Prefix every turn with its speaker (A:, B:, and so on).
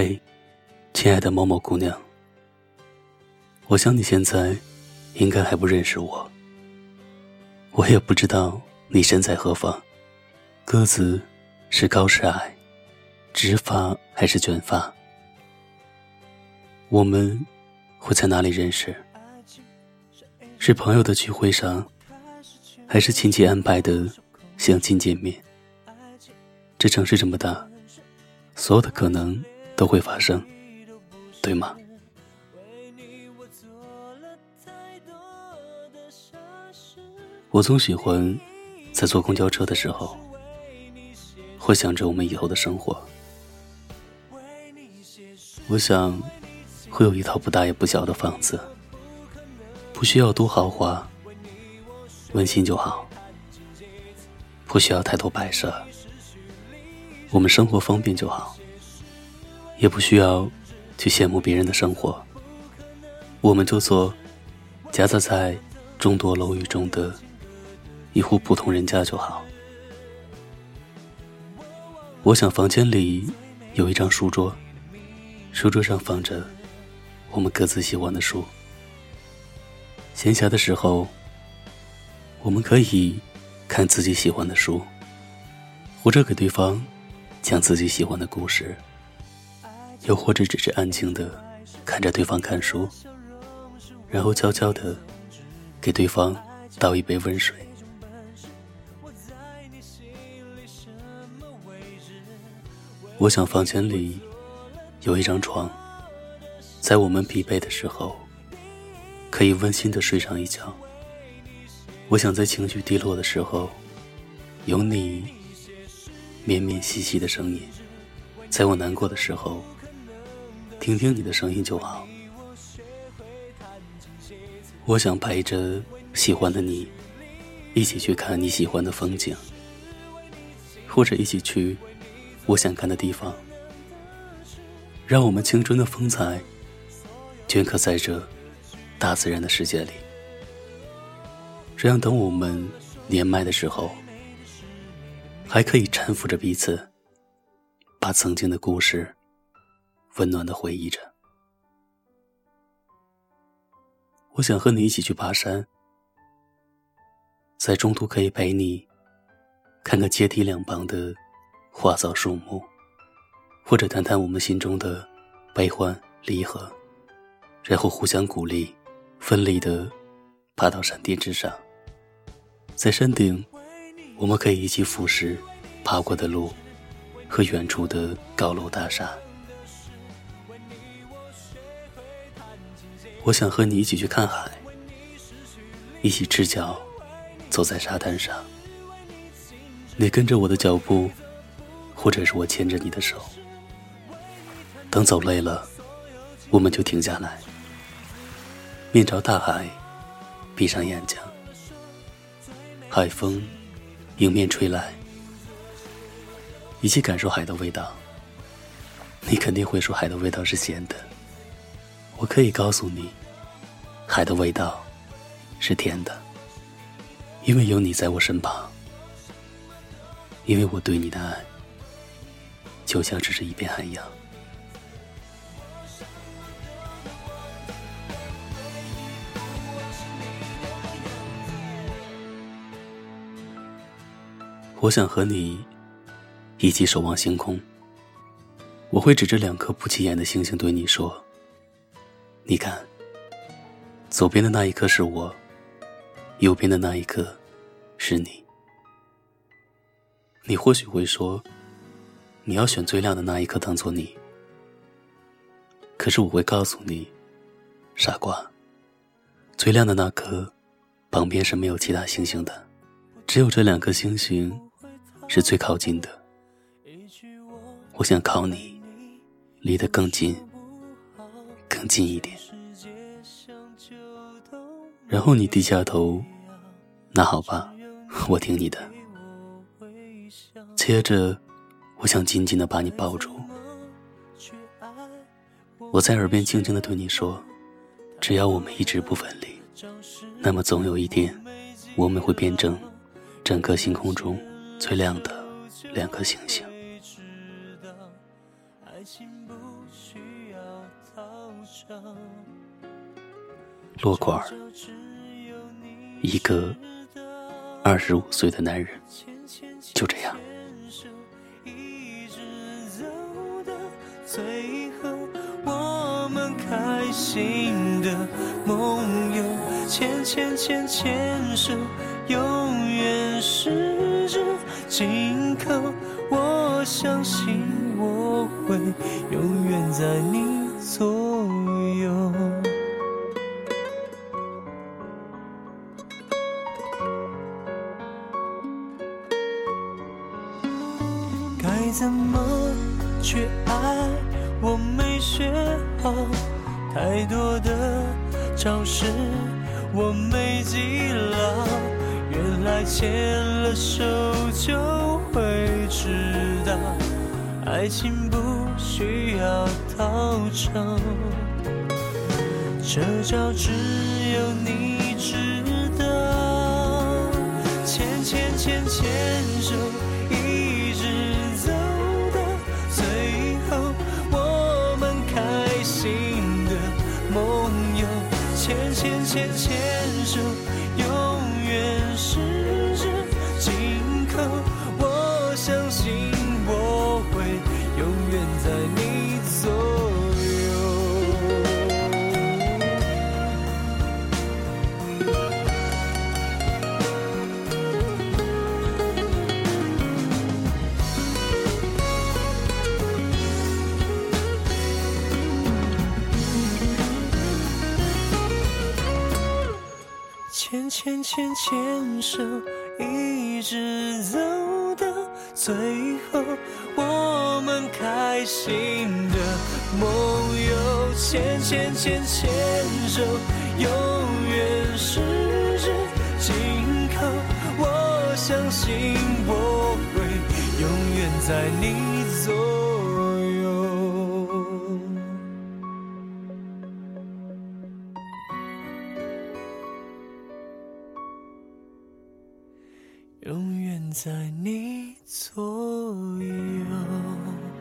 A: 嘿，亲爱的某某姑娘，我想你现在应该还不认识我，我也不知道你身在何方，个子是高是矮，直发还是卷发，我们会在哪里认识？是朋友的聚会上，还是亲戚安排的相亲见面？这城市这么大，所有的可能都会发生，对吗？我总喜欢在坐公交车的时候，会想着我们以后的生活。我想会有一套不大也不小的房子，不需要多豪华，温馨就好，不需要太多摆设。我们生活方便就好，也不需要去羡慕别人的生活。我们就做夹杂在众多楼宇中的一户普通人家就好。我想房间里有一张书桌，书桌上放着我们各自喜欢的书。闲暇的时候，我们可以看自己喜欢的书，或者给对方。讲自己喜欢的故事，又或者只是安静的看着对方看书，然后悄悄的给对方倒一杯温水。我想房间里有一张床，在我们疲惫的时候，可以温馨的睡上一觉。我想在情绪低落的时候，有你。绵绵细细的声音，在我难过的时候，听听你的声音就好。我想陪着喜欢的你，一起去看你喜欢的风景，或者一起去我想看的地方，让我们青春的风采镌刻在这大自然的世界里。这样，等我们年迈的时候。还可以搀扶着彼此，把曾经的故事温暖的回忆着。我想和你一起去爬山，在中途可以陪你看看阶梯两旁的花草树木，或者谈谈我们心中的悲欢离合，然后互相鼓励，奋力的爬到山巅之上，在山顶。我们可以一起俯视爬过的路和远处的高楼大厦。我想和你一起去看海，一起赤脚走在沙滩上。你跟着我的脚步，或者是我牵着你的手。等走累了，我们就停下来，面朝大海，闭上眼睛，海风。迎面吹来，一起感受海的味道。你肯定会说海的味道是咸的，我可以告诉你，海的味道是甜的，因为有你在我身旁，因为我对你的爱就像只是一片海洋。我想和你一起守望星空。我会指着两颗不起眼的星星对你说：“你看，左边的那一颗是我，右边的那一颗是你。”你或许会说：“你要选最亮的那一颗当做你。”可是我会告诉你，傻瓜，最亮的那颗旁边是没有其他星星的，只有这两颗星星。是最靠近的，我想靠你，离得更近，更近一点。然后你低下头，那好吧，我听你的。接着，我想紧紧的把你抱住，我在耳边轻轻的对你说：只要我们一直不分离，那么总有一天，我们会变成整个星空中。最亮的两颗星星。
B: 落款儿，一个二十五岁的男人，就这样。
A: 最后，我们开心的梦游，牵牵牵牵手，永远十指紧扣。我相信我会永远在你左该怎么去爱？我没学好，太多的招式我没记牢。原来牵了手就会知道，爱情不需要逃走，这招只有你知道。牵牵牵牵手，一直牵牵牵牵手，牵牵牵手，一直走到最后，我们开心的梦游。牵牵牵牵手，永远十指紧扣。我相信我会永远在你左右。在你左右。